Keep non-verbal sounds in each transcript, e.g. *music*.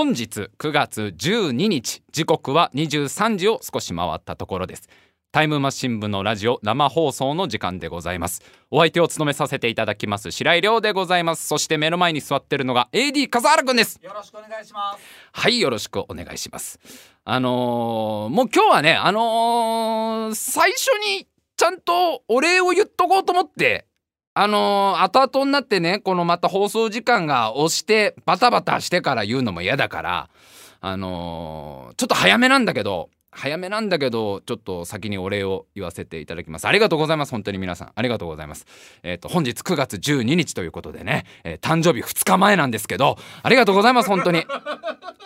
本日9月12日時刻は23時を少し回ったところです。タイムマシン部のラジオ生放送の時間でございます。お相手を務めさせていただきます白井亮でございます。そして目の前に座ってるのが AD 笠原くんです。よろしくお願いします。はいよろしくお願いします。あのー、もう今日はねあのー、最初にちゃんとお礼を言っとこうと思ってあのー、後々になってねこのまた放送時間が押してバタバタしてから言うのも嫌だからあのちょっと早めなんだけど早めなんだけどちょっと先にお礼を言わせていただきます。ありがとうございます本当に皆さん。ありがとうございます。えっ、ー、と本日9月12日ということでね、えー、誕生日2日前なんですけどありがとうございます本当に。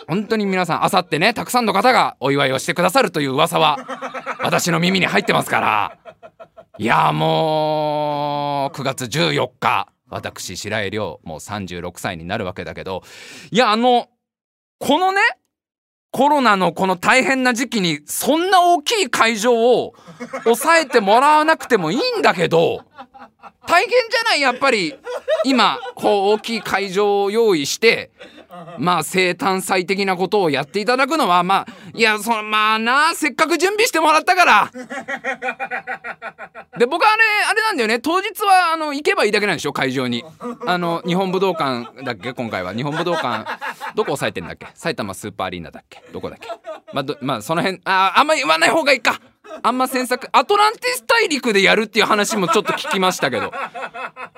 本当に皆さんあさってねたくさんの方がお祝いをしてくださるという噂は私の耳に入ってますから。いやもう9月14日。私白井亮もう36歳になるわけだけど。いやあのこのねコロナのこの大変な時期にそんな大きい会場を抑えてもらわなくてもいいんだけど大変じゃない？やっぱり今こう大きい会場を用意してまあ生誕祭的なことをやっていただくのはまあいやそのまあなせっかく準備してもらったから。で僕はねあれなんだよね。当日はあの行けばいいだけなんでしょ？会場に。あの日本武道館だっけ？今回は。日本武道館。どこ押さえてんだっけ？埼玉スーパーアリーナだっけ？どこだっけ？まあ、まあ、その辺ああんまり言わない方がいいか。あんま詮索アトランティス大陸でやるっていう話もちょっと聞きましたけど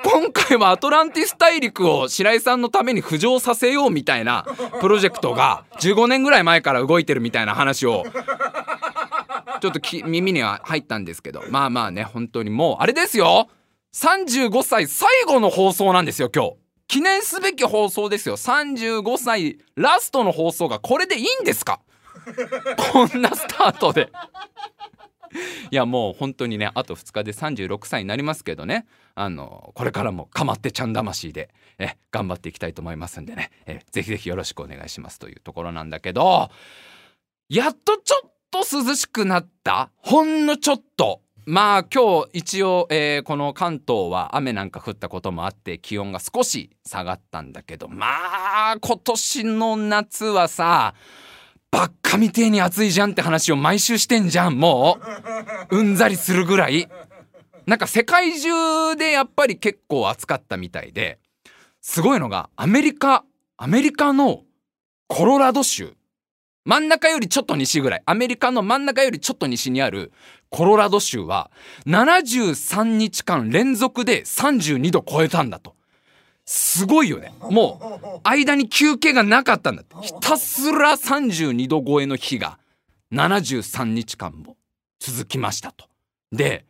今回はアトランティス大陸を白井さんのために浮上させようみたいなプロジェクトが15年ぐらい前から動いてるみたいな話をちょっと耳には入ったんですけどまあまあね本当にもうあれですよ。35歳最後の放送なんですよ今日。記念すべき放送ですよ。35歳ラストの放送がこれでいいんですか？こんなスタートで。いやもう本当にねあと2日で36歳になりますけどね。あのこれからもかまってちゃん魂でえ頑張っていきたいと思いますんでね。えぜひぜひよろしくお願いしますというところなんだけどやっとちょっと涼しくなった。ほんのちょっと。まあ今日一応、えー、この関東は雨なんか降ったこともあって気温が少し下がったんだけどまあ今年の夏はさばっかみてえに暑いじゃんって話を毎週してんじゃん。もう。うんざりするぐらい。なんか世界中でやっぱり結構暑かったみたいで。すごいのがアメリカアメリカのコロラド州。真ん中よりちょっと西ぐらい。アメリカの真ん中よりちょっと西にあるコロラド州は73日間連続で32度超えたんだと。すごいよね。もう間に休憩がなかったんだって。ひたすら32度超えの日が73日間も続きましたと。で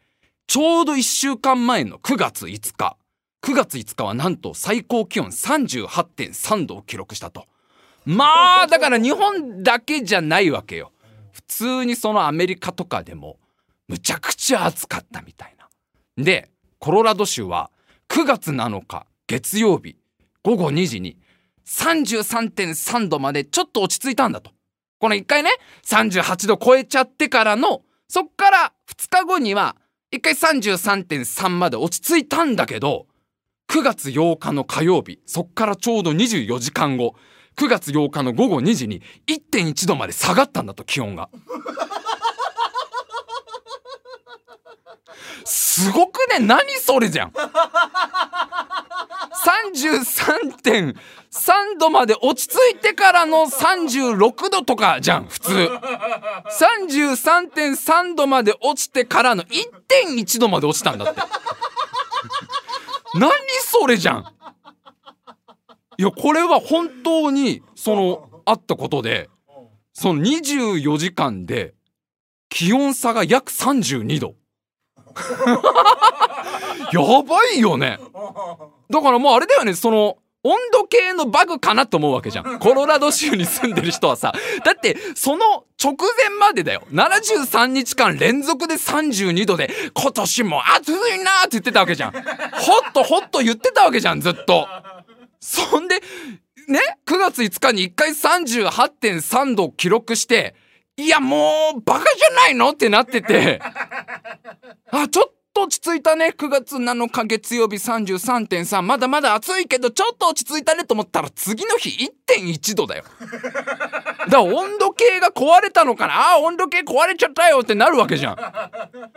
ちょうど1週間前の9月5日9月5日はなんと最高気温38.3度を記録したと。まあだから日本だけじゃないわけよ。普通にそのアメリカとかでもむちゃくちゃ暑かったみたいな。でコロラド州は9月7日月曜日午後2時に33.3度までちょっと落ち着いたんだと。この1回ね38度超えちゃってからのそっから2日後には1回33.3まで落ち着いたんだけど9月8日の火曜日そっからちょうど24時間後9月8日の午後2時に1.1度まで下がったんだと気温が。すごくね何それじゃん33.3度まで落ち着いてからの36度とかじゃん普通。33.3度まで落ちてからの1.1度まで落ちたんだって。何それじゃん。いやこれは本当にそのあったことでその24時間で気温差が約32度やばいよねだからもうあれだよねその温度計のバグかなと思うわけじゃん。コロラド州に住んでる人はさ。だって、その直前までだよ。73日間連続で32度で、今年も暑いなーって言ってたわけじゃん。ほっとほっと言ってたわけじゃん、ずっと。そんで、ね、9月5日に1回38.3度記録して、いやもうバカじゃないの？ってなってて、あ、ちょっと落ち着いたね。9月7日月曜日33.3まだまだ暑いけどちょっと落ち着いたねと思ったら次の日1.1度だよ。*laughs* だから温度計が壊れたのかな。あー温度計壊れちゃったよ。ってなるわけじゃん。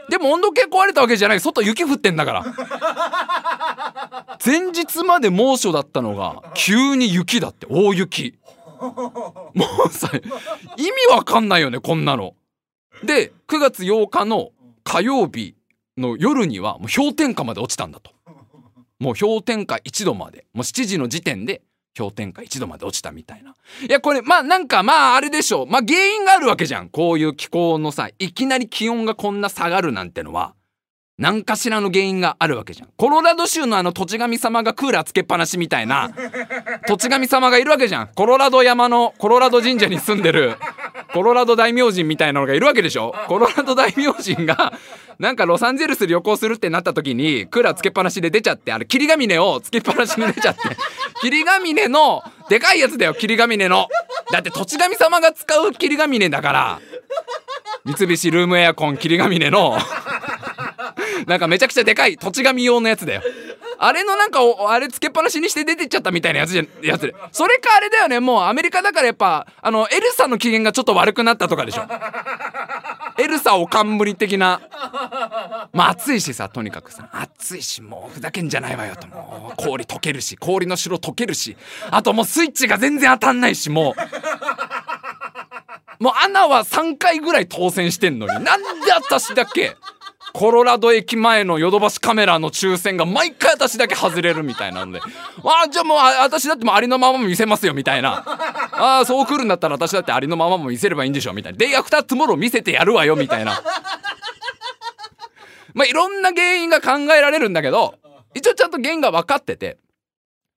でも温度計壊れたわけじゃない。外雪降ってんだから。前日まで猛暑だったのが急に雪だって。大雪。もうさ意味わかんないよねこんなの。で9月8日の火曜日。の夜にはもう氷点下まで落ちたんだと。もう氷点下1度まで。もう7時の時点で氷点下1度まで落ちたみたいな。いやこれまあなんかまああれでしょう。まあ原因があるわけじゃん。こういう気候のさいきなり気温がこんな下がるなんてのは。何かしらの原因があるわけじゃん。コロラド州のあの土地神様がクーラーつけっぱなしみたいな。土地神様がいるわけじゃん。コロラド山のコロラド神社に住んでる。コロラド大明神みたいなのがいるわけでしょ。コロラド大明神がなんかロサンゼルス旅行するってなった時にクーラーつけっぱなしで出ちゃってあれ霧ヶ峰をつけっぱなしに出ちゃって。霧ヶ峰のでかいやつだよ霧ヶ峰の。だって土地神様が使う霧ヶ峰だから。三菱ルームエアコン霧ヶ峰の。*laughs* なんかめちゃくちゃでかい土地神用のやつだよ。あれのなんかあれつけっぱなしにして出てっちゃったみたいなやつじゃやつで。それかあれだよね。もうアメリカだからやっぱあのエルサの機嫌がちょっと悪くなったとかでしょ。エルサおかんむり的な。まあ暑いしさとにかくさ。暑いしもうふざけんじゃないわよと。もう氷溶けるし氷の城溶けるし。あともうスイッチが全然当たんないしもう。もうアナは3回ぐらい当選してんのに。なんで私だけコロラド駅前のヨドバシカメラの抽選が毎回私だけ外れるみたいなので。あじゃあもう私だってもありのまま見せますよみたいな。ああそう来るんだったら私だってありのままも見せればいいんでしょみたいな「デイアフタートゥモロー見せてやるわよ」みたいな。まあいろんな原因が考えられるんだけど一応ちゃんと原因が分かってて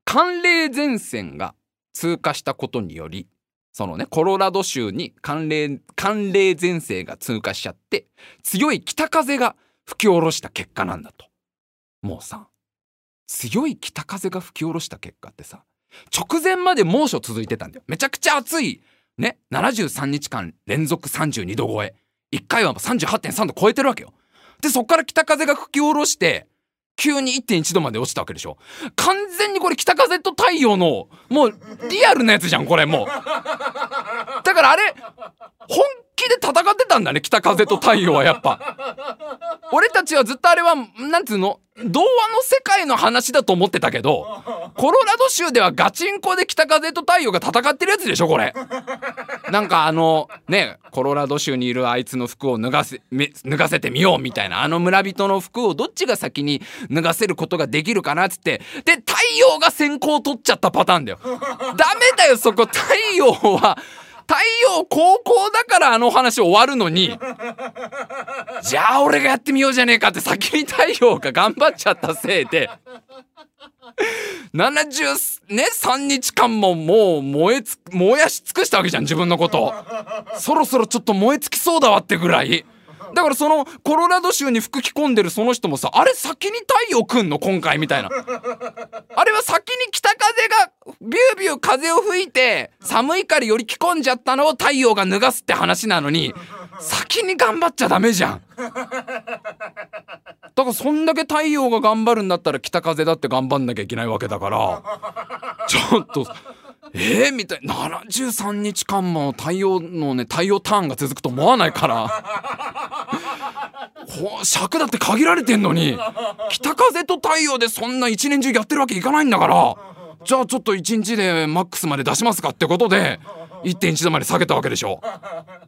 寒冷前線が通過したことによりそのねコロラド州に寒冷寒冷前線が通過しちゃって強い北風が吹き下ろした結果なんだと。もうさ強い北風が吹き下ろした結果ってさ直前まで猛暑続いてたんだよ。めちゃくちゃ暑い。ね73日間連続32度超え。1回は38.3度超えてるわけよ。でそっから北風が吹き下ろして急に1.1度まで落ちたわけでしょ。完全にこれ北風と太陽のもうリアルなやつじゃんこれもう。だからあれ本気で戦ってたんだね北風と太陽はやっぱ。俺たちはずっとあれはなんつうの童話の世界の話だと思ってたけどコロラド州ではガチンコで北風と太陽が戦ってるやつでしょこれ。なんかあのねコロラド州にいるあいつの服を脱がせ脱がせてみようみたいなあの村人の服をどっちが先に脱がせることができるかなっつってで太陽が先行取っちゃったパターンだよ。ダメだよそこ。太陽は太陽高校だからあの話終わるのにじゃあ俺がやってみようじゃねえかって先に太陽が頑張っちゃったせいで70ね3日間ももう燃えつ燃やし尽くしたわけじゃん自分のことそろそろちょっと燃え尽きそうだわってぐらい。だからそのコロラド州に服着込んでるその人もさあれ先に太陽来んの？今回みたいな。あれは先に北風がビュービュー風を吹いて寒いからより着込んじゃったのを太陽が脱がすって話なのに先に頑張っちゃダメじゃん。だからそんだけ太陽が頑張るんだったら北風だって頑張んなきゃいけないわけだからちょっとえー、みたいな73日間も太陽のね太陽ターンが続くと思わないから。*laughs* 尺だって限られてんのに北風と太陽でそんな一年中やってるわけいかないんだからじゃあちょっと1日でマックスまで出しますかってことで1.1度まで下げたわけでしょ。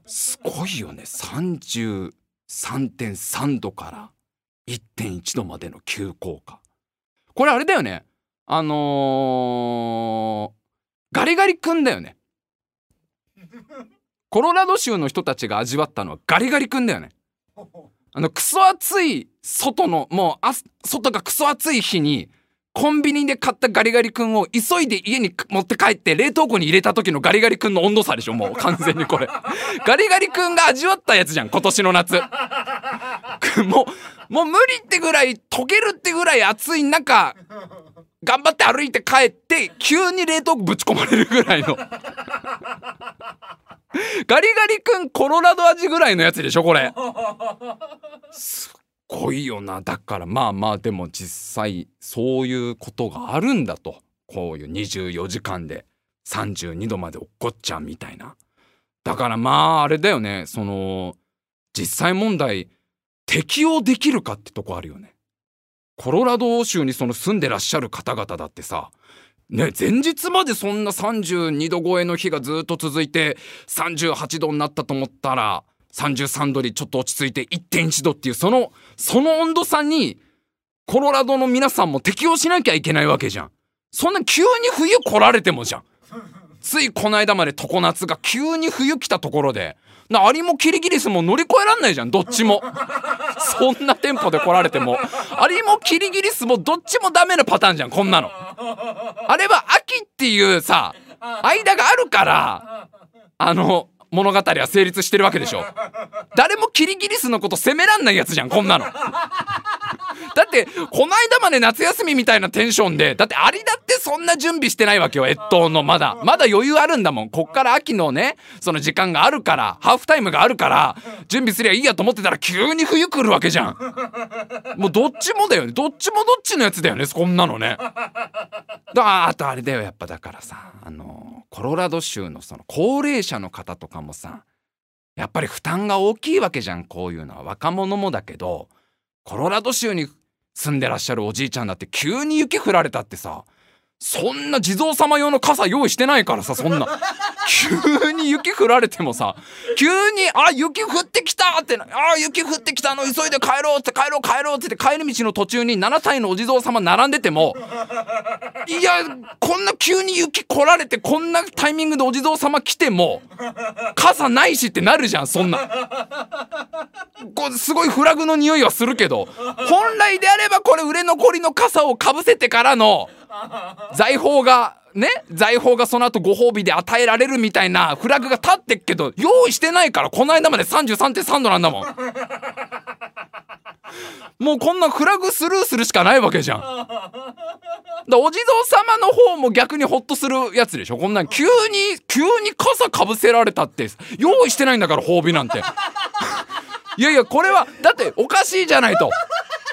すごいよね。33.3度から1.1度までの急降下。これあれだよね。あのーガリガリ君だよね。コロラド州の人たちが味わったのはガリガリ君だよね。あのクソ暑い外のもうあ外がクソ暑い日にコンビニで買ったガリガリ君を急いで家に持って帰って冷凍庫に入れた時のガリガリ君の温度差でしょもう完全にこれ。*laughs* ガリガリ君が味わったやつじゃん今年の夏。*laughs* もうもう無理ってぐらい溶けるってぐらい暑い中頑張って歩いて帰って急に冷凍庫ぶち込まれるぐらいの。*laughs* ガリガリ君コロラド味ぐらいのやつでしょこれ。すっごいよな。だからまあまあでも実際そういうことがあるんだと。こういう24時間で32度まで落っこっちゃうみたいな。だからまああれだよね。その実際問題適用できるかってとこあるよね。コロラド州にその住んでらっしゃる方々だってさね前日までそんな32度超えの日がずっと続いて38度になったと思ったら33度にちょっと落ち着いて1.1度っていうそのその温度差にコロラドの皆さんも適応しなきゃいけないわけじゃん。そんな急に冬来られてもじゃん。ついこの間まで常夏が急に冬来たところでなアリもキリギリスも乗り越えらんないじゃんどっちも。そんなテンポで来られても。アリもキリギリスもどっちもダメなパターンじゃんこんなの。あれは秋っていうさ間があるからあの物語は成立してるわけでしょ。誰もキリギリスのこと責めらんないやつじゃんこんなの。だってこの間まで夏休みみたいなテンションでだってアリだってそんな準備してないわけよ越冬の。まだ。まだ余裕あるんだもん。こっから秋のねその時間があるからハーフタイムがあるから準備すりゃいいやと思ってたら急に冬来るわけじゃん。もうどっちもだよね。どっちもどっちのやつだよねこんなのね。だあとあれだよやっぱだからさあのコロラド州のその高齢者の方とかもさやっぱり負担が大きいわけじゃんこういうのは。若者もだけどコロラド州に住んでらっしゃるおじいちゃんだって急に雪降られたってさ。そんな地蔵様用の傘用意してないからさそんな急に雪降られてもさ急に「あ雪降ってきた!」って「あ雪降ってきたの急いで帰ろう」って帰ろう帰ろうって言って帰り道の途中に7体のお地蔵様並んでてもいやこんな急に雪来られてこんなタイミングでお地蔵様来ても傘ないしってなるじゃんそんな。こすごいフラグの匂いはするけど本来であればこれ売れ残りの傘をかぶせてからの *laughs* 財宝がね財宝がその後ご褒美で与えられるみたいなフラグが立ってっけど用意してないからこの間まで33.3度なんだもん。*laughs* もうこんなフラグスルーするしかないわけじゃん。だお地蔵様の方も逆にホッとするやつでしょ？こんなん急に急に傘かぶせられたって用意してないんだから褒美なんて。*laughs* いやいやこれはだっておかしいじゃないと。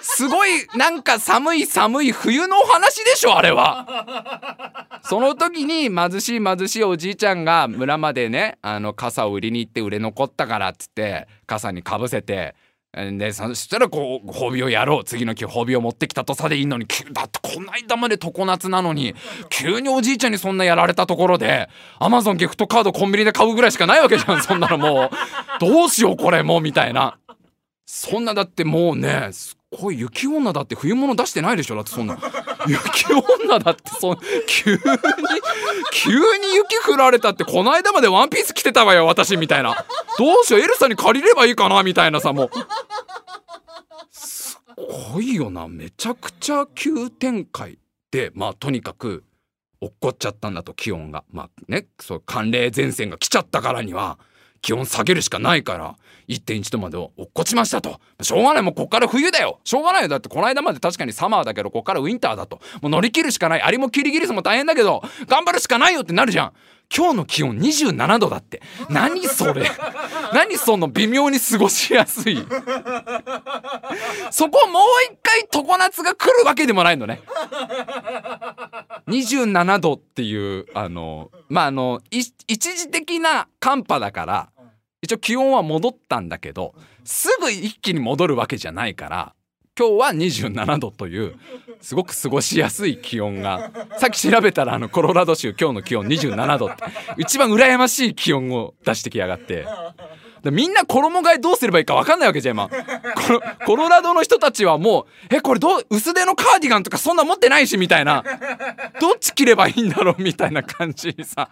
すごいなんか寒い寒い冬のお話でしょあれは。その時に貧しい貧しいおじいちゃんが村までねあの傘を売りに行って売れ残ったからっつって傘にかぶせてでそしたらこう褒美をやろう。次の日褒美を持ってきたとさでいいのにだってこないだまで常夏なのに急におじいちゃんにそんなやられたところでアマゾンギフトカードコンビニで買うぐらいしかないわけじゃんそんなのもう。どうしようこれもうみたいな。そんなだってもうねすっごい雪女だって冬物出してないでしょ？だってそんな。雪女だってそ急に？急に雪降られたってこの間までワンピース着てたわよ私みたいな。どうしよう？エルサに借りればいいかなみたいなさもう。すごいよな。めちゃくちゃ急展開でまあとにかく落っこっちゃったんだと気温が。まあねそう寒冷前線が来ちゃったからには。気温下げるしかないから1.1度まで落っこちましたと。しょうがない。もうこっから冬だよ。しょうがないよ。だってこの間まで確かにサマーだけどこっからウィンターだと。もう乗り切るしかない。アリもキリギリスも大変だけど頑張るしかないよってなるじゃん。今日の気温27度だって。何それ。*laughs* 何その微妙に過ごしやすい。そこもう一回常夏が来るわけでもないのね。27度っていうあのまああの一時的な寒波だから一応気温は戻ったんだけどすぐ一気に戻るわけじゃないから今日は27度というすごく過ごしやすい気温がさっき調べたらあのコロラド州今日の気温27度って一番羨ましい気温を出してきやがって。みんな衣替えどうすればいいか分かんないわけじゃん今。コロラドの人たちはもうえこれどう薄手のカーディガンとかそんな持ってないしみたいな。どっち着ればいいんだろうみたいな感じにさ。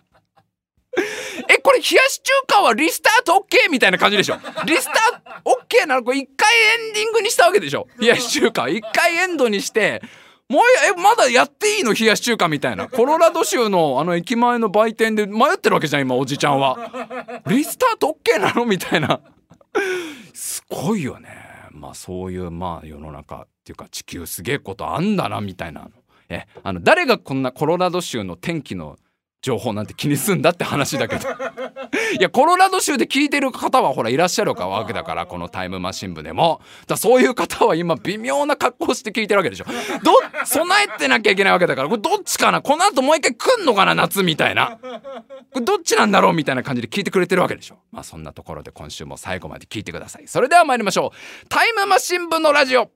これ冷やし中華はリスタート OK みたいな感じでしょ。リスタート OK ならこれ一回エンディングにしたわけでしょ。冷やし中華一回エンドにしてもうえまだやっていいの冷やし中華みたいな。コロラド州のあの駅前の売店で迷ってるわけじゃん今おじちゃんは。リスタート OK なのみたいな。すごいよね。まあそういうまあ世の中っていうか地球すげえことあんだなみたいな。えあの誰がこんなコロラド州の天気の情報なんて気にすんだって話だけど。*laughs* いやコロラド州で聞いてる方はほらいらっしゃるわけだからこのタイムマシン部でも。だそういう方は今微妙な格好して聞いてるわけでしょ。ど備えてなきゃいけないわけだから。これどっちかな？この後もう一回来んのかな？夏みたいな。これどっちなんだろうみたいな感じで聞いてくれてるわけでしょ。まあそんなところで今週も最後まで聞いてください。それでは参りましょう。タイムマシン部のラジオ。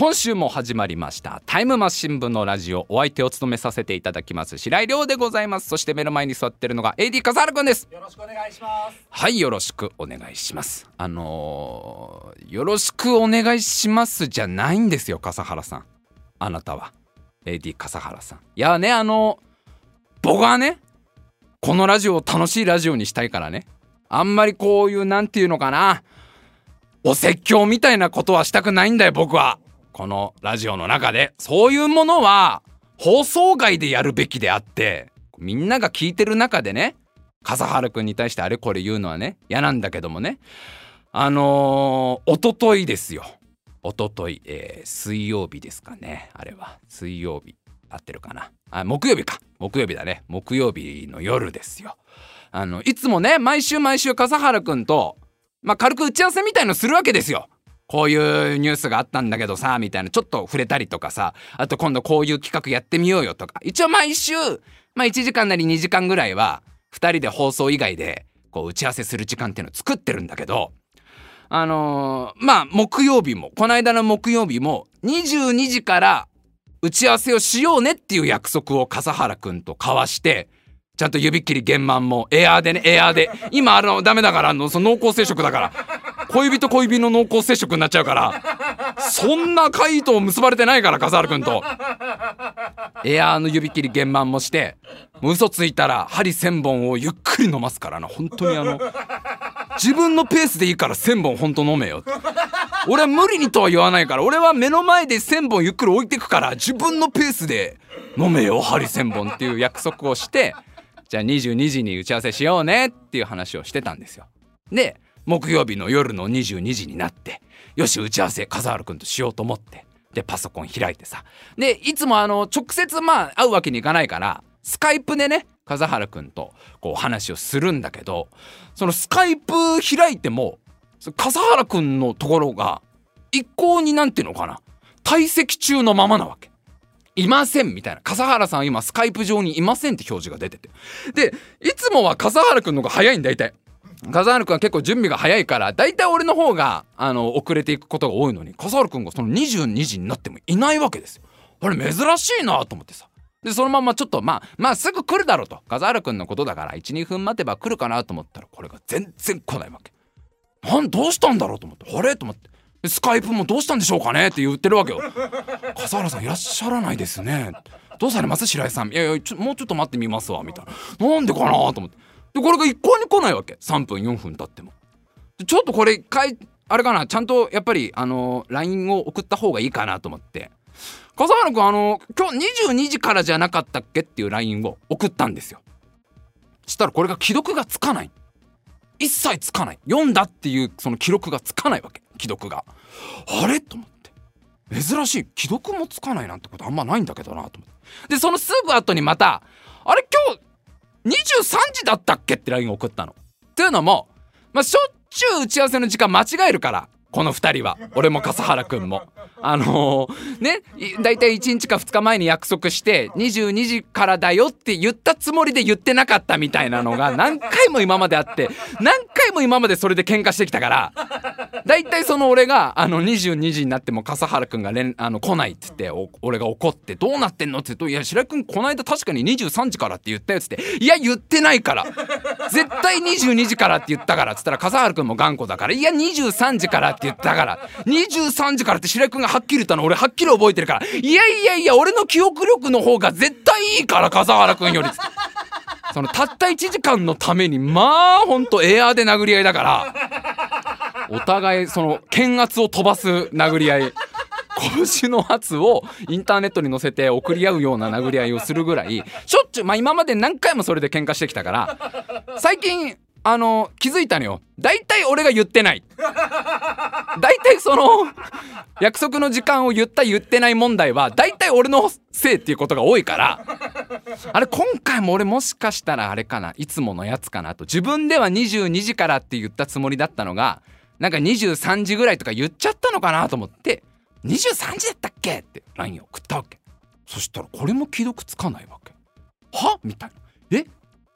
今週も始まりました。タイムマシン部のラジオ。お相手を務めさせていただきます白井亮でございます。そして目の前に座ってるのが AD 笠原くんです。よろしくお願いします。はいよろしくお願いします。あのー、よろしくお願いしますじゃないんですよ笠原さん。あなたは。AD 笠原さん。いやねあの僕はねこのラジオを楽しいラジオにしたいからね。あんまりこういうなんていうのかなお説教みたいなことはしたくないんだよ僕はこのラジオの中でそういうものは放送外でやるべきであってみんなが聞いてる中でね笠原くんに対してあれこれ言うのはね嫌なんだけどもねあのー、おとといですよ。おととい、えー、水曜日ですかねあれは。水曜日合ってるかな。あ木曜日か。木曜日だね。木曜日の夜ですよ。あのいつもね毎週毎週笠原くんとまあ軽く打ち合わせみたいのするわけですよ。こういうニュースがあったんだけどさみたいなちょっと触れたりとかさあと今度こういう企画やってみようよとか。一応毎週まあ1時間なり2時間ぐらいは2人で放送以外でこう打ち合わせする時間っていうのを作ってるんだけどあのー、まあ木曜日もこの間の木曜日も22時から打ち合わせをしようねっていう約束を笠原くんと交わしてちゃんと指切り玄満もエアーでねエアーで。今あのダメだからあのその濃厚接触だから。恋人恋人の濃厚接触になっちゃうからそんな回答結ばれてないから笠原君と。エアーの指切り玄満もしてもう嘘ついたら針1,000本をゆっくり飲ますからな。本当にあの自分のペースでいいから1,000本本当飲めよ。俺は無理にとは言わないから俺は目の前で1,000本ゆっくり置いてくから自分のペースで飲めよ針1,000本っていう約束をしてじゃあ22時に打ち合わせしようねっていう話をしてたんですよ。で木曜日の夜の22時になってよし打ち合わせ笠原君としようと思ってでパソコン開いてさ。でいつもあの直接まあ会うわけにいかないからスカイプでね笠原君とこう話をするんだけどそのスカイプ開いても笠原君のところが一向になんていうのかな退席中のままなわけ。いませんみたいな。笠原さん今スカイプ上にいませんって表示が出てて。でいつもは笠原君の方が早いんだいたい笠原君は結構準備が早いから大体俺の方があの遅れていくことが多いのに笠原君がその22時になってもいないわけですよ。あれ珍しいなと思ってさ。でそのままちょっとまあまあすぐ来るだろうと笠原君のことだから12分待てば来るかなと思ったらこれが全然来ないわけ。なん。どうしたん。だろうと思ってあれと思ってスカイプもどうしたん。でしょうかねって言ってるわけよ。笠原さん。いらっしゃらないですね。どうされます白井さん。いやいやもうちょっと待ってみますわみたいな。なん。でかなと思って。でこれが一向に来ないわけ。3分4分経っても。ちょっとこれかいあれかな？ちゃんとやっぱりあの LINE を送った方がいいかなと思って。笠原君あの今日22時からじゃなかったっけっていう LINE を送ったんですよ。したらこれが既読がつかない。一切つかない。読んだっていうその記録がつかないわけ。既読が。あれ？と思って。珍しい。既読もつかないなんてことあんまないんだけどなと思って。でそのすぐ後にまたあれ？今日23時だったっけって LINE を送ったの。というのも、まあ、しょっちゅう打ち合わせの時間間違えるからこの2人は俺も笠原くんも。あのー、ね大体1日か2日前に約束して22時からだよって言ったつもりで言ってなかったみたいなのが何回も今まであって何回も今までそれで喧嘩してきたから大体その俺があの22時になっても笠原くんが連あの来ないっつって俺が怒って「どうなってんの?」って言うと「いや白井君この間確かに23時からって言ったよ」っつって「いや言ってないから絶対22時からって言ったから」っつったら笠原くんも頑固だから「いや23時から」って言ったから。23時からって白井君がはっきり言ったの俺はっきり覚えてるから。いやいやいや俺の記憶力の方が絶対いいから笠原君より。そのたった1時間のためにまあほんとエアーで殴り合いだから。お互いその剣圧を飛ばす殴り合い。拳の圧をインターネットに載せて送り合うような殴り合いをするぐらい。しょっちゅうまあ今まで何回もそれで喧嘩してきたから。最近あの気づいたのよ。大体俺が言ってない。大体その約束の時間を言った言ってない問題は大体俺のせいっていうことが多いから。あれ今回も俺もしかしたらあれかな。いつものやつかなと。自分では22時からって言ったつもりだったのがなんか23時ぐらいとか言っちゃったのかなと思って。23時だったっけって LINE 送ったわけ。そしたらこれも既読つかないわけ。は？みたいな。え？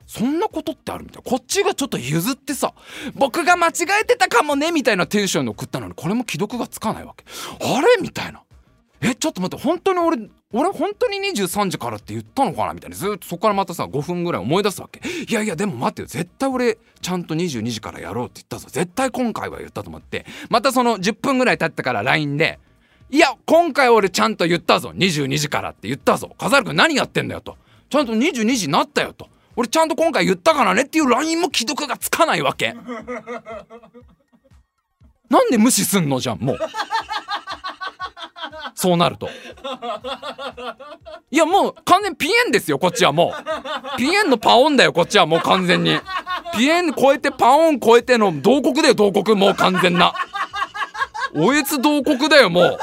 そんなことってあるみたい。なこっちがちょっと譲ってさ僕が間違えてたかもねみたいなテンションで送ったのにこれも既読がつかないわけ。あれ？みたいな。えちょっと待って本当に俺俺本当に23時からって言ったのかな？みたいな。ずっとそこからまたさ5分ぐらい思い出すわけ。いやいやでも待ってよ。絶対俺ちゃんと22時からやろうって言ったぞ。絶対今回は言ったと思って。またその10分ぐらい経ってから LINE で。いや今回俺ちゃんと言ったぞ。22時からって言ったぞ。笠原君何やってんだよと。ちゃんと22時になったよと。俺ちゃんと今回言ったからねっていう LINE も既読がつかないわけ。なんで無視すんのじゃんもう。そうなると。いやもう完全ピエンですよこっちはもう。ピエンのパオンだよこっちはもう完全に。ピエン超えてパオン超えての同国だよ同国もう完全な。おえつ同国だよもう。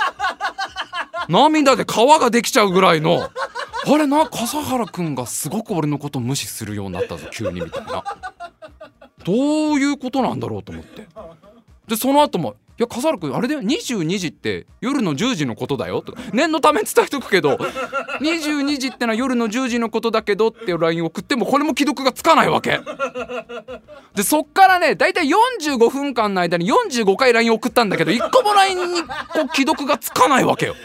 涙で川ができちゃうぐらいの。あれな笠原くんがすごく俺のこと無視するようになったぞ急にみたいな。どういうことなんだろうと思って。でその後も「いや笠原くんあれだよ22時って夜の10時のことだよ」とか念のため伝えとくけど22時ってのは夜の10時のことだけどっていう LINE 送ってもこれも既読がつかないわけ。でそっからね大体45分間の間に45回 LINE 送ったんだけど1個も LINE にこう既読がつかないわけよ。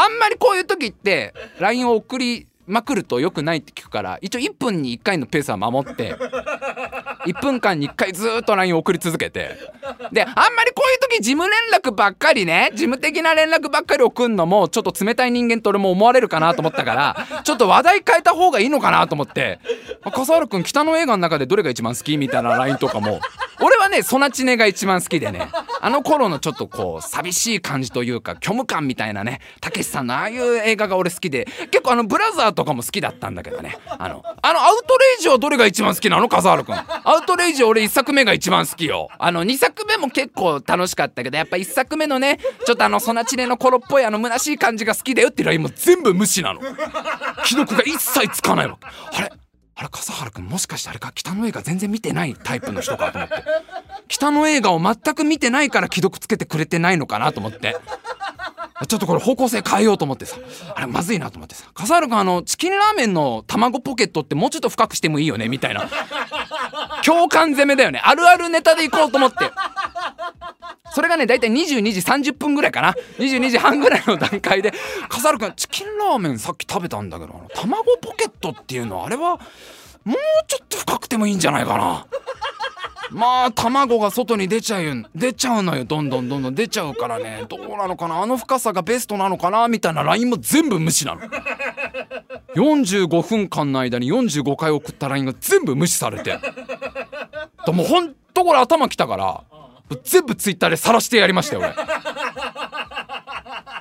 あんまりこういう時って LINE を送りまくると良くないって聞くから一応1分に1回のペースは守って1分間に1回ずっと LINE を送り続けてであんまりこういう時事務連絡ばっかりね事務的な連絡ばっかり送んのもちょっと冷たい人間と俺も思われるかなと思ったからちょっと話題変えた方がいいのかなと思って「笠原君北の映画の中でどれが一番好き?」みたいな LINE とかも俺はねソナチネが一番好きでね。あの頃のちょっとこう寂しい感じというか虚無感みたいなね。たけしさんのああいう映画が俺好きで。結構あのブラザーとかも好きだったんだけどね。あのあのアウトレイジはどれが一番好きなの？笠原君。アウトレイジ俺1作目が一番好きよ。あの2作目も結構楽しかったけどやっぱ1作目のねちょっとあのソナチネの頃っぽいあの虚しい感じが好きだよっていう LINE も全部無視なの。既読が一切つかないわあれ？あれ笠原君もしかしてあれか？北の映画全然見てないタイプの人かと思って。北の映画を全く見てないから既読つけてくれてないのかなと思って。ちょっとこれ方向性変えようと思ってさ。あれまずいなと思ってさ。笠原君あのチキンラーメンの卵ポケットってもうちょっと深くしてもいいよねみたいな。共感攻めだよね。あるあるネタでいこうと思って。それがね大体22時30分ぐらいかな。22時半ぐらいの段階で「笠原君チキンラーメンさっき食べたんだけどあの卵ポケットっていうのあれはもうちょっと深くてもいいんじゃないかな」まあ卵が外に出ちゃう出ちゃうのよ。どんどんどんどん。出ちゃうからね。どうなのかな？あの深さがベストなのかな？みたいな LINE も全部無視なの。45分間の間に45回送った LINE が全部無視されて。でもほんとこれ頭きたから全部ツイッターで晒してやりましたよ俺。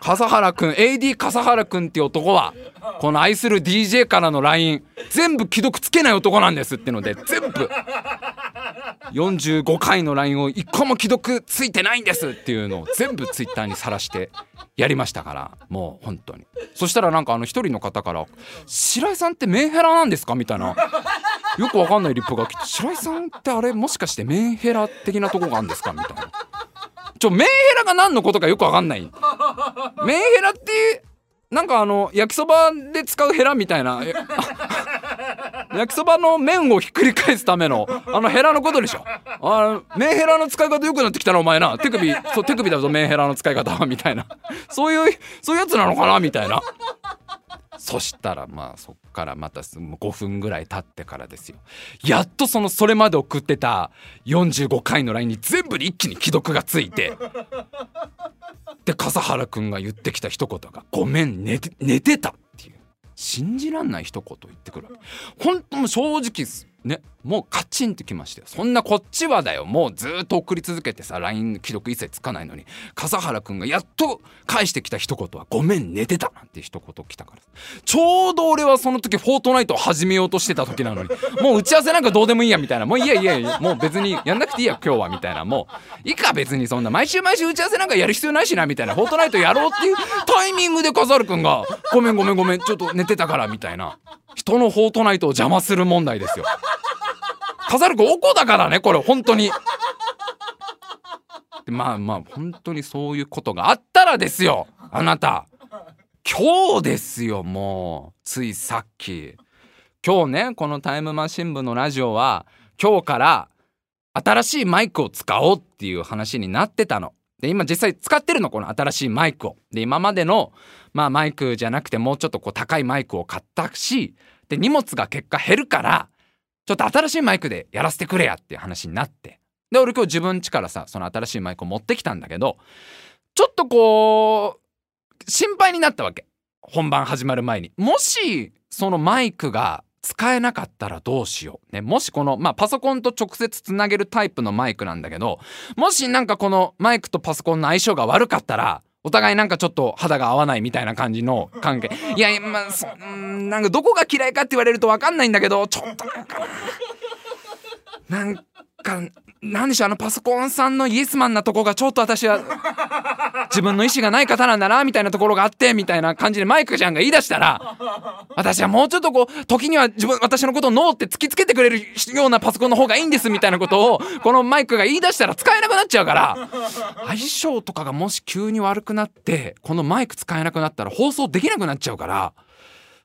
笠原くん AD 笠原くんっていう男はこの愛する DJ からの LINE 全部既読つけない男なんですってので全部。45回の LINE を1個も既読ついてないんですっていうのを全部 Twitter に晒してやりましたからもう本当にそしたらなんかあの一人の方から「白井さんってメンヘラなんですか?」みたいなよくわかんないリップが来て「白井さんってあれもしかしてメンヘラ的なとこがあるんですか?」みたいな。ちょメンヘラが何のことかよくわかんない？メンヘラってなんかあの焼きそばで使うヘラみたいな。*laughs* 焼きそばの麺をひっくり返すためのあのヘラのことでしょ。あメンヘラの使い方良くなってきたなお前な。手首そう手首だぞメンヘラの使い方はみたいな。そういうそういうやつなのかなみたいなそしたらまあそっからまた5分ぐらい経ってからですよ。やっとそのそれまで送ってた45回の LINE に全部に一気に既読がついて。で笠原くんが言ってきた一言が「ごめん寝て寝てた」っていう。信じらんない一言言ってくるわけ。本当も正直ねもうカチンときましたよそんなこっちはだよ。もうずっと送り続けてさ LINE 既読一切つかないのに笠原くんがやっと返してきた一言は「ごめん寝てた」なんて一言来たからちょうど俺はその時フォートナイトを始めようとしてた時なのにもう打ち合わせなんかどうでもいいやみたいな。もういいやいやいやもう別にやんなくていいや今日はみたいな。もういいか別にそんな。毎週毎週打ち合わせなんかやる必要ないしなみたいな。フォートナイトやろうっていうタイミングで笠原くんが「ごめんごめんごめんちょっと寝てたから」みたいな。人のフォートナイトを邪魔する問題ですよ。飾る子おこだからねこれ本当に。まあまあ本当にそういうことがあったらですよあなた今日ですよもうついさっき今日ねこのタイムマシン部のラジオは今日から新しいマイクを使おうっていう話になってたの。で今実際使ってるのこの新しいマイクを。で今までの、まあ、マイクじゃなくてもうちょっとこう高いマイクを買ったしで荷物が結果減るからちょっと新しいマイクでやらせてくれやっていう話になって。で俺今日自分家からさその新しいマイクを持ってきたんだけどちょっとこう心配になったわけ。本番始まる前に。もしそのマイクが使えなかったらどうしよう。ね、もしこの、まあ、パソコンと直接つなげるタイプのマイクなんだけど、もしなんかこのマイクとパソコンの相性が悪かったら、お互いなんかちょっと肌が合わないみたいな感じの関係。*laughs* いや、まあ、そんなんかどこが嫌いかって言われるとわかんないんだけど、ちょっとなんかな。なんか、なんでしょう、あのパソコンさんのイエスマンなとこがちょっと私は自分の意思がない方なんだなみたいなところがあってみたいな感じでマイクちゃんが言い出したら私はもうちょっとこう時には自分私のことをノーって突きつけてくれるようなパソコンの方がいいんですみたいなことをこのマイクが言い出したら使えなくなっちゃうから相性とかがもし急に悪くなってこのマイク使えなくなったら放送できなくなっちゃうから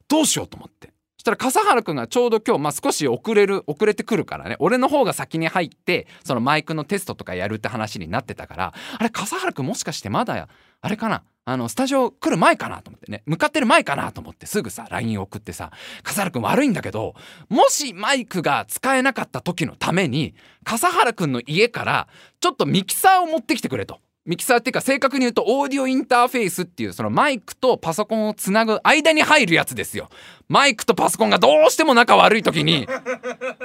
どうしようと思って。したら笠原くんがちょうど今日、まあ、少し遅れる遅れてくるからね俺の方が先に入ってそのマイクのテストとかやるって話になってたからあれ笠原くんもしかしてまだあれかなあのスタジオ来る前かなと思ってね向かってる前かなと思ってすぐさ LINE 送ってさ「笠原くん悪いんだけどもしマイクが使えなかった時のために笠原くんの家からちょっとミキサーを持ってきてくれ」と。ミキサーっていうか正確に言うとオーディオインターフェースっていうそのマイクとパソコンをつなぐ間に入るやつですよ。マイクとパソコンがどうしても仲悪い時に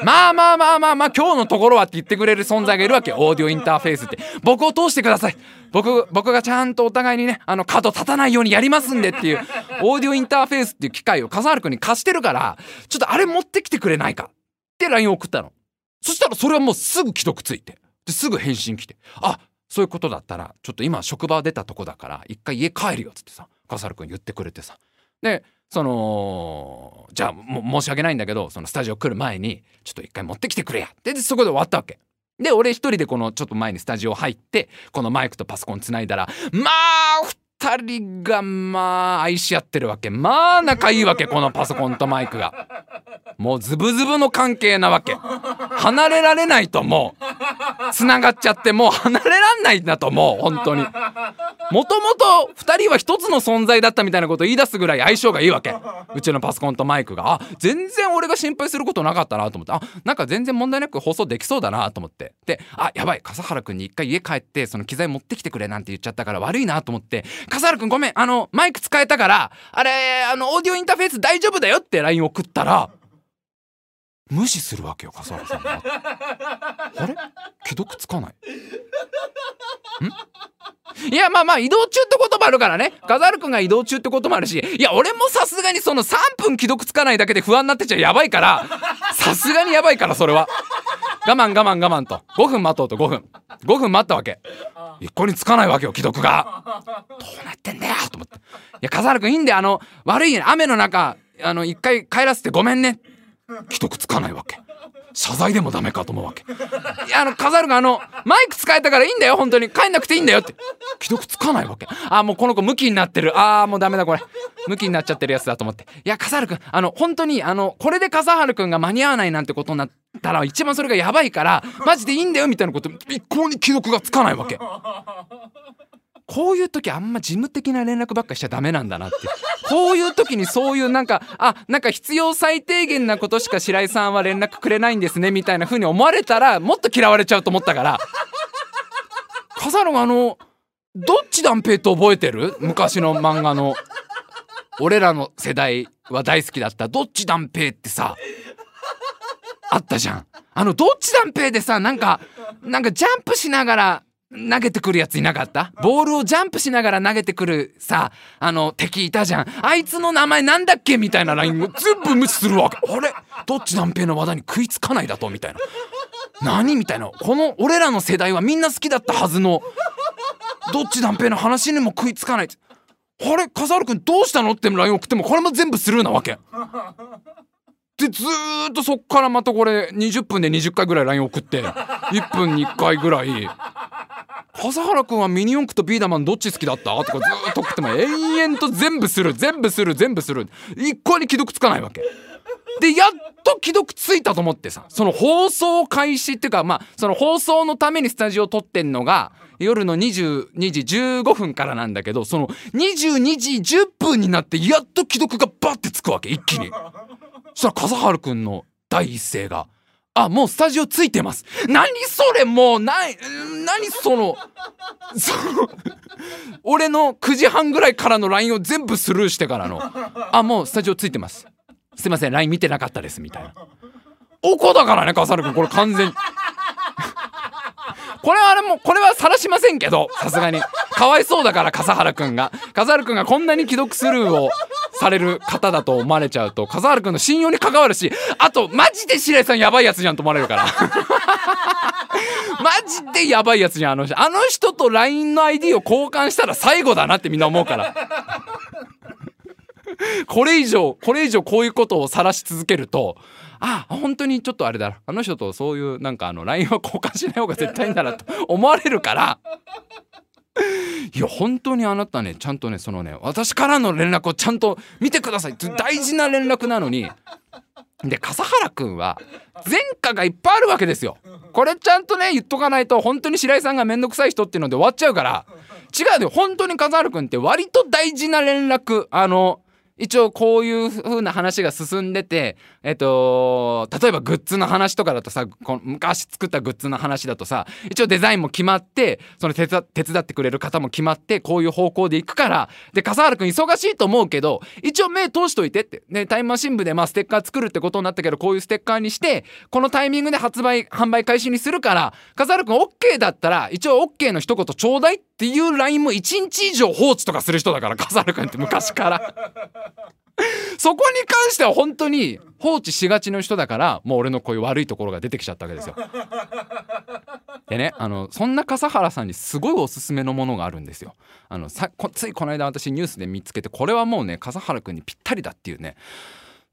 まあまあまあまあまあ今日のところはって言ってくれる存在がいるわけ。オーディオインターフェースって。僕を通してください。僕僕がちゃんとお互いにねあの角立たないようにやりますんでっていうオーディオインターフェースっていう機械を笠原君に貸してるからちょっとあれ持ってきてくれないか。って LINE 送ったの。そしたらそれはもうすぐ既読ついて。ですぐ返信来て。あそういうことだったらちょっと今職場出たとこだから一回家帰るよっつってさ笠原君言ってくれてさ。でそのじゃあ申し訳ないんだけどそのスタジオ来る前にちょっと一回持ってきてくれや。でそこで終わったわけ。で俺一人でこのちょっと前にスタジオ入ってこのマイクとパソコンつないだらまあ人がまあ愛し合ってるわけ。まあ仲いいわけこのパソコンとマイクが。もうズブズブの関係なわけ。離れられないともう。繋がっちゃってもう離れらんないんだともう本当に。もともと2人は一つの存在だったみたいなこと言い出すぐらい相性がいいわけ。うちのパソコンとマイクが。あ全然俺が心配することなかったなと思って。あなんか全然問題なく放送できそうだなと思って。であやばい笠原君に一回家帰ってその機材持ってきてくれなんて言っちゃったから悪いなと思って笠原くんごめん。あのマイク使えたからあれあのオーディオインターフェース大丈夫だよって LINE 送ったら無視するわけよ笠原さんが。あれ？既読つかない。いやまあまあ移動中ってこともあるからね。笠原くんが移動中ってこともあるし。いや俺もさすがにその3分既読つかないだけで不安になってちゃやばいから。さすがにやばいからそれは。我慢我慢我慢と。5分待とうと5分。5分待ったわけ。一向につかないわけよ既読が。どうなってんだよと思って。いや笠原くんいいんだよ。あの悪い雨の中あの一回帰らせてごめんね。既読つかないわけ。謝罪でもダメかと思うわけ。いやあの飾るがあのマイク使えたからいいんだよ本当に。帰んなくていいんだよって。既読つかないわけ。あもうこの子ムキになってる。あーもうダメだこれ。ムキになっちゃってるやつだと思って。いや笠原くんあの本当にあのこれで笠原くんが間に合わないなんてことになったら一番それがやばいからマジでいいんだよみたいなこと一向に既読がつかないわけ。こういう時あんま事務的な連絡ばっかしちゃダメなんだなって。こういう時にそういうなんかあなんか必要最低限なことしか白井さんは連絡くれないんですねみたいな風に思われたらもっと嫌われちゃうと思ったから。笠野があのどっち断平って覚えてる？昔の漫画の。俺らの世代は大好きだった。どっち断平ってさあったじゃん。あのどっち断平でさなんかなんかジャンプしながら投げてくるやついなかった？ボールをジャンプしながら投げてくるさあの敵いたじゃん。あいつの名前なんだっけ？みたいなラインを全部無視するわけ。あれ？どっち断平の技に食いつかないだと？みたいな。何？みたいな。この俺らの世代はみんな好きだったはずの。どっち断平の話にも食いつかない。あれ？笠原君どうしたの？ってライン送ってもこれも全部スルーなわけ。でずっとそっからまたこれ20分で20回ぐらい LINE 送って1分に1回ぐらい「笠原君はミニ四駆とビーダマンどっち好きだった?」とかずっと送っても延々と全部する全部する全部する一向に既読つかないわけ。でやっと既読ついたと思ってさその放送開始っていうかまあその放送のためにスタジオ撮ってんのが夜の22時15分からなんだけどその22時10分になってやっと既読がバッてつくわけ一気に。そしたら笠原くんの第一声が「あもうスタジオついてます」何それもうな何そのその俺の9時半ぐらいからの LINE を全部スルーしてからの「あもうスタジオついてます」「すいません LINE 見てなかったです」みたいな。おこだからね笠原くんこれ完全に。これはあれもこれは晒しませんけどさすがに。かわいそうだから笠原くんが。笠原くんがこんなに既読スルーをされる方だと思われちゃうと笠原くんの信用に関わるしあとマジで白井さんやばいやつじゃんと思われるから。マジでやばいやつじゃんあの人。あの人と LINE の ID を交換したら最後だなってみんな思うから。これ以上これ以上こういうことを晒し続けるとあ本当にちょっとあれだあの人とそういうなんかあの LINE は交換しない方が絶対いいんだなと *laughs* 思われるから。いや本当にあなたねちゃんとねそのね私からの連絡をちゃんと見てください。って大事な連絡なのに。で笠原くんは前科がいっぱいあるわけですよ。これちゃんとね言っとかないと本当に白井さんが面倒くさい人っていうので終わっちゃうから。違うよ。本当に笠原くんって割と大事な連絡あの一応こういう風な話が進んでて、えっと、例えばグッズの話とかだとさ、昔作ったグッズの話だとさ、一応デザインも決まって、その手伝ってくれる方も決まって、こういう方向で行くから、で、笠原くん忙しいと思うけど、一応目通しといてって。ね、タイムマシン部でまあステッカー作るってことになったけど、こういうステッカーにして、このタイミングで発売、販売開始にするから、笠原くん OK だったら、一応 OK の一言ちょうだいってっていう LINE も1日以上放置とかする人だから、笠原くんって昔から。*laughs* そこに関しては本当に放置しがちの人だからもう俺のこういう悪いところが出てきちゃったわけですよ。でねあのそんな笠原さんにすごいおすすめのものがあるんですよ。あのさついこの間私ニュースで見つけてこれはもうね笠原くんにぴったりだっていうね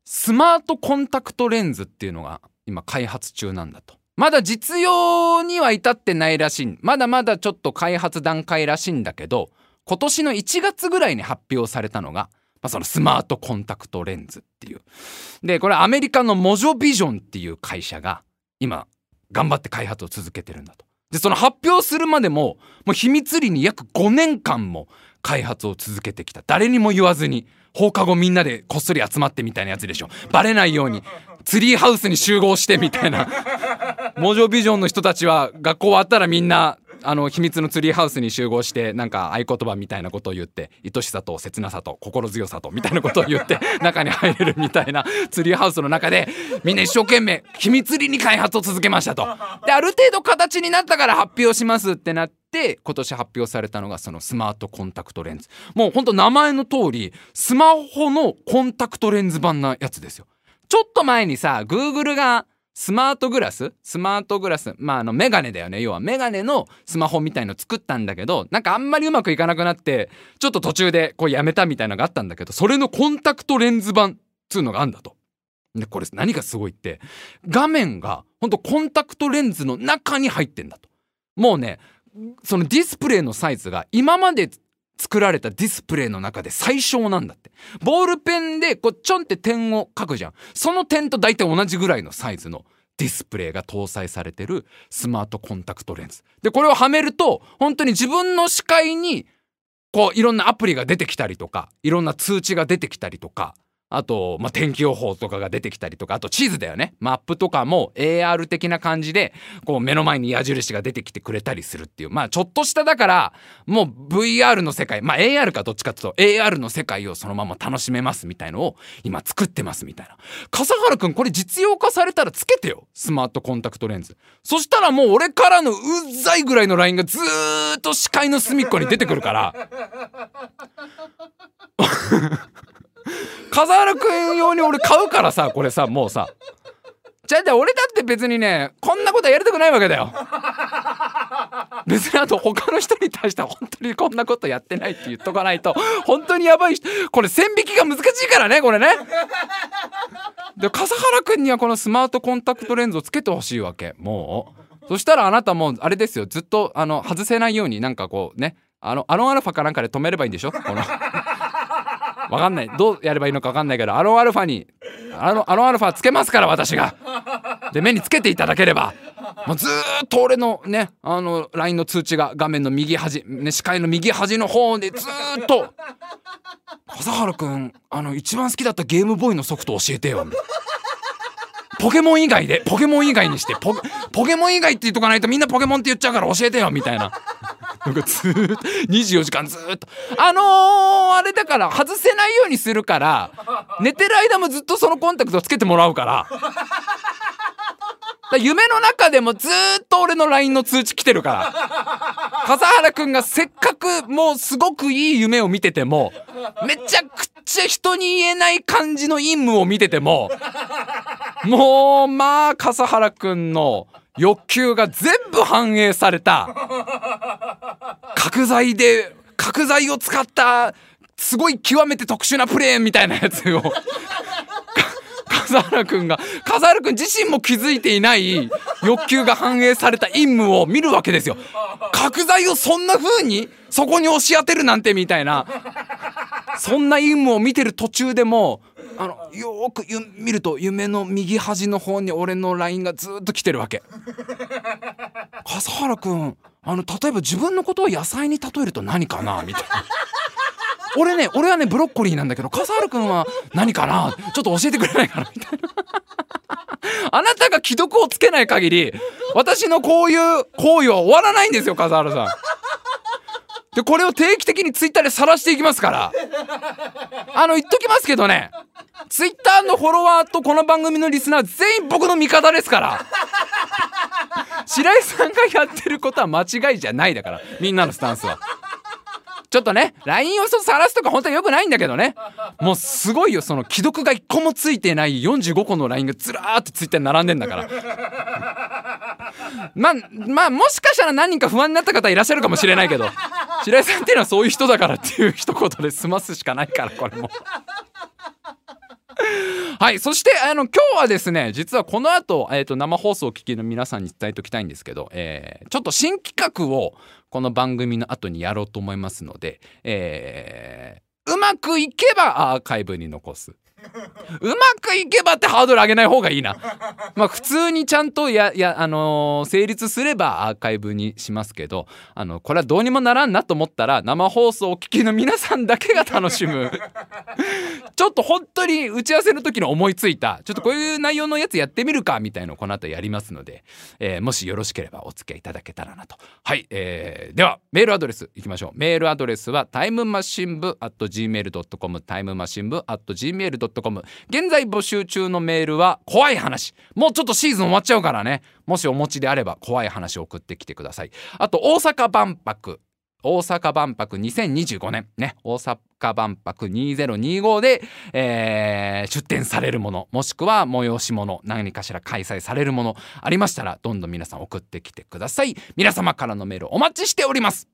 スマートコンタクトレンズっていうのが今開発中なんだと。まだ実用には至ってないらしいまだまだちょっと開発段階らしいんだけど今年の1月ぐらいに発表されたのがまあ、そのスマートコンタクトレンズっていう。で、これアメリカのモジョビジョンっていう会社が今頑張って開発を続けてるんだと。で、その発表するまでも、もう秘密裏に約5年間も開発を続けてきた。誰にも言わずに、放課後みんなでこっそり集まってみたいなやつでしょ。バレないように、ツリーハウスに集合してみたいな。*laughs* モジョビジョンの人たちは学校終わったらみんなあの秘密のツリーハウスに集合してなんか合言葉みたいなことを言って愛しさと切なさと心強さとみたいなことを言って *laughs* 中に入れるみたいなツリーハウスの中でみんな一生懸命秘密裏に開発を続けましたと。*laughs* である程度形になったから発表しますってなって。今年発表されたのがそのスマートコンタクトレンズもうほんと名前の通りスマホのコンタクトレンズ版なやつですよちょっと前にさ Google がスマートグラス？スマートグラス？まああのメガネだよね要はメガネのスマホみたいの作ったんだけどなんかあんまりうまくいかなくなってちょっと途中でこうやめたみたいなのがあったんだけどそれのコンタクトレンズ版っつうのがあんだと。でこれ何がすごいって画面がほんとコンタクトレンズの中に入ってんだと。もうねそのディスプレイのサイズが今まで作られたディスプレイの中で最小なんだって。ボールペンでこうちょんって点を書くじゃん。その点と大体同じぐらいのサイズのディスプレイが搭載されてるスマートコンタクトレンズ。で、これをはめると本当に自分の視界にこういろんなアプリが出てきたりとか、いろんな通知が出てきたりとか、あと、まあ、天気予報とかが出てきたりとかあと地図だよね。マップとかも AR 的な感じでこう目の前に矢印が出てきてくれたりするっていう。まあちょっとしただからもう VR の世界まあ AR かどっちかっていうと AR の世界をそのまま楽しめますみたいのを今作ってますみたいな。笠原くんこれ実用化されたらつけてよ。スマートコンタクトレンズ。そしたらもう俺からのうざいぐらいの LINE がずーっと視界の隅っこに出てくるから。笠原くん用に俺買うからさこれさもうさ。じゃあ俺だって別にねこんなことやりたくないわけだよ。別にあと他の人に対しては本当にこんなことやってないって言っとかないと本当にやばい人。これ線引きが難しいからねこれね。で笠原くんにはこのスマートコンタクトレンズをつけてほしいわけ。もう。そしたらあなたもあれですよ。ずっとあの外せないようになんかこうね。あのアロンアルファかなんかで止めればいいんでしょ？この。わかんない。どうやればいいのか分かんないけどアロンアルファにアロアロンアルファつけますから私が。で目につけていただければ。もうずっと俺のねあの LINE の通知が画面の右端、ね、視界の右端の方でずっと「笠原くんあの一番好きだったゲームボーイのソフト教えてよ」ポケモン以外でポケモン以外にしてポケモン以外って言っとかないとみんなポケモンって言っちゃうから教えてよみたいな。なんかずっと24時間ずっとあのー、あれだから外せないようにするから寝てる間もずっとそのコンタクトつけてもらうから。夢の中でもずっと俺の LINE の通知来てるから笠原くんがせっかくもうすごくいい夢を見ててもめちゃくちゃ人に言えない感じの陰夢を見てても *laughs* もうまあ笠原くんの欲求が全部反映された。角材で角材を使ったすごい極めて特殊なプレーンみたいなやつを。*laughs* 笠原くんが笠原くん自身も気づいていない欲求が反映された陰夢を見るわけですよ。角材をそんな風にそこに押し当てるなんてみたいなそんな陰夢を見てる途中でもあのよーくゆ見ると夢の右端の方に俺の LINE がずっと来てるわけ。笠原くんあの例えば自分のことを野菜に例えると何かなみたいな。俺ね俺はねブロッコリーなんだけど笠原くんは何かなちょっと教えてくれないかなみたいな。あなたが既読をつけない限り私のこういう行為は終わらないんですよ笠原さん。でこれを定期的にツイッターで晒していきますから。*laughs* あの言っときますけどね。ツイッターのフォロワーとこの番組のリスナー全員僕の味方ですから。白井さんがやってることは間違いじゃないだから。みんなのスタンスは。ちょっとね LINE をさらすとか本当は良くないんだけどねもうすごいよその既読が1個もついてない45個の LINE がずらーってツイッターに並んでんだからまあまあもしかしたら何人か不安になった方いらっしゃるかもしれないけど白井さんっていうのはそういう人だからっていう一言で済ますしかないからこれも。はいそしてあの今日はですね実はこの後、えー、と生放送を聞きの皆さんに伝えておきたいんですけど、えーちょっと新企画をこの番組の後にやろうと思いますので、えーうまくいけばアーカイブに残す。うまくいけばってハードル上げない方がいいな。まあ普通にちゃんとややあのー成立すればアーカイブにしますけどあのこれはどうにもならんなと思ったら生放送をお聞きの皆さんだけが楽しむ。*laughs* ちょっと本当に打ち合わせの時に思いついた。ちょっとこういう内容のやつやってみるかみたいのをこの後やりますので、えーもしよろしければお付き合いいただけたらなと。はい、えーではメールアドレスいきましょう。メールアドレスはタイムマシン部 at gmail.com タイムマシン部 at gmail.com 現在募集中のメールは怖い話もうちょっとシーズン終わっちゃうからねもしお持ちであれば怖い話を送ってきてくださいあと大阪万博大阪万博2025年ね大阪万博2025で、えー出展されるものもしくは催し物何かしら開催されるものありましたらどんどん皆さん送ってきてください皆様からのメールお待ちしております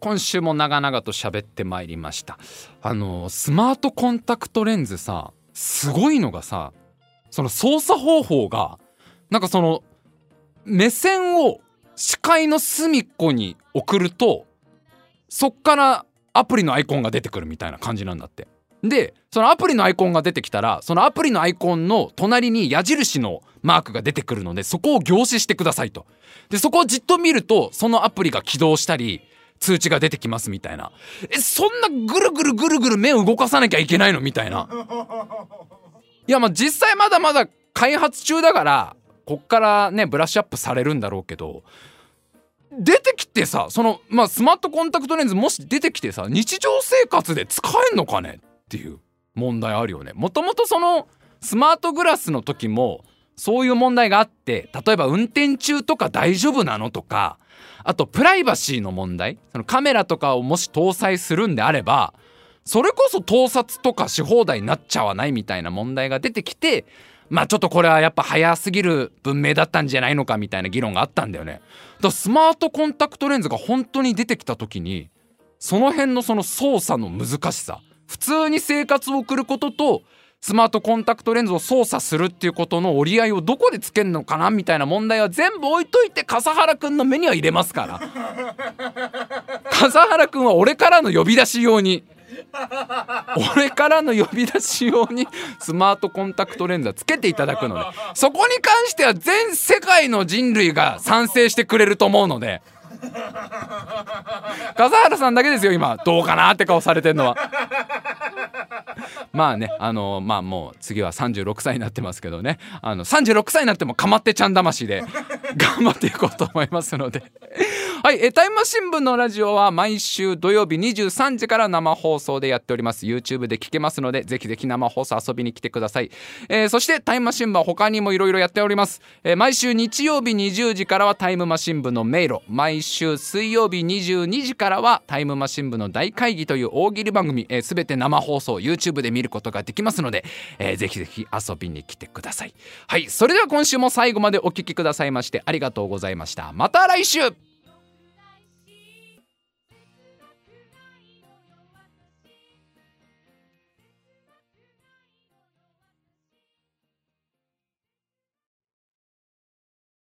今週も長々と喋ってまいりました。あのスマートコンタクトレンズさすごいのがさその操作方法がなんかその目線を視界の隅っこに送るとそっからアプリのアイコンが出てくるみたいな感じなんだって。でそのアプリのアイコンが出てきたらそのアプリのアイコンの隣に矢印のマークが出てくるのでそこを凝視してくださいと。でそこをじっと見るとそのアプリが起動したり通知が出てきますみたいな。えそんなぐるぐるぐるぐる目を動かさなきゃいけないのみたいな。いやまあ実際まだまだ開発中だからこっからねブラッシュアップされるんだろうけど出てきてさそのまあスマートコンタクトレンズもし出てきてさ日常生活で使えんのかねっていう問題あるよね。もともとそのスマートグラスの時もそういう問題があって例えば運転中とか大丈夫なのとかあとプライバシーの問題そのカメラとかをもし搭載するんであればそれこそ盗撮とかし放題になっちゃわないみたいな問題が出てきてまあちょっとこれはやっぱ早すぎる文明だったんじゃないのかみたいな議論があったんだよね。だからスマートコンタクトレンズが本当に出てきた時にその辺のその操作の難しさ普通に生活を送ることとスマートコンタクトレンズを操作するっていうことの折り合いをどこでつけるのかなみたいな問題は全部置いといて笠原くんの目には入れますから。*laughs* 笠原くんは俺からの呼び出し用に俺からの呼び出し用にスマートコンタクトレンズはつけていただくのでそこに関しては全世界の人類が賛成してくれると思うので。笠原さんだけですよ今。どうかなって顔されてんのは *laughs* まあねあのまあもう次は36歳になってますけどね。あの36歳になってもかまってちゃん魂で頑張っていこうと思いますので。はいえタイムマシン部のラジオは毎週土曜日23時から生放送でやっております。YouTube で聞けますのでぜひぜひ生放送遊びに来てください、えー、そしてタイムマシン部は他にもいろいろやっております、えー、毎週日曜日20時からはタイムマシン部の迷路。毎週水曜日22時からはタイムマシン部の大会議という大喜利番組、えー、て生放送 YouTube で見ることができますので、えー、ぜひぜひ遊びに来てください。はいそれでは今週も最後までお聴きくださいましてありがとうございました。また来週!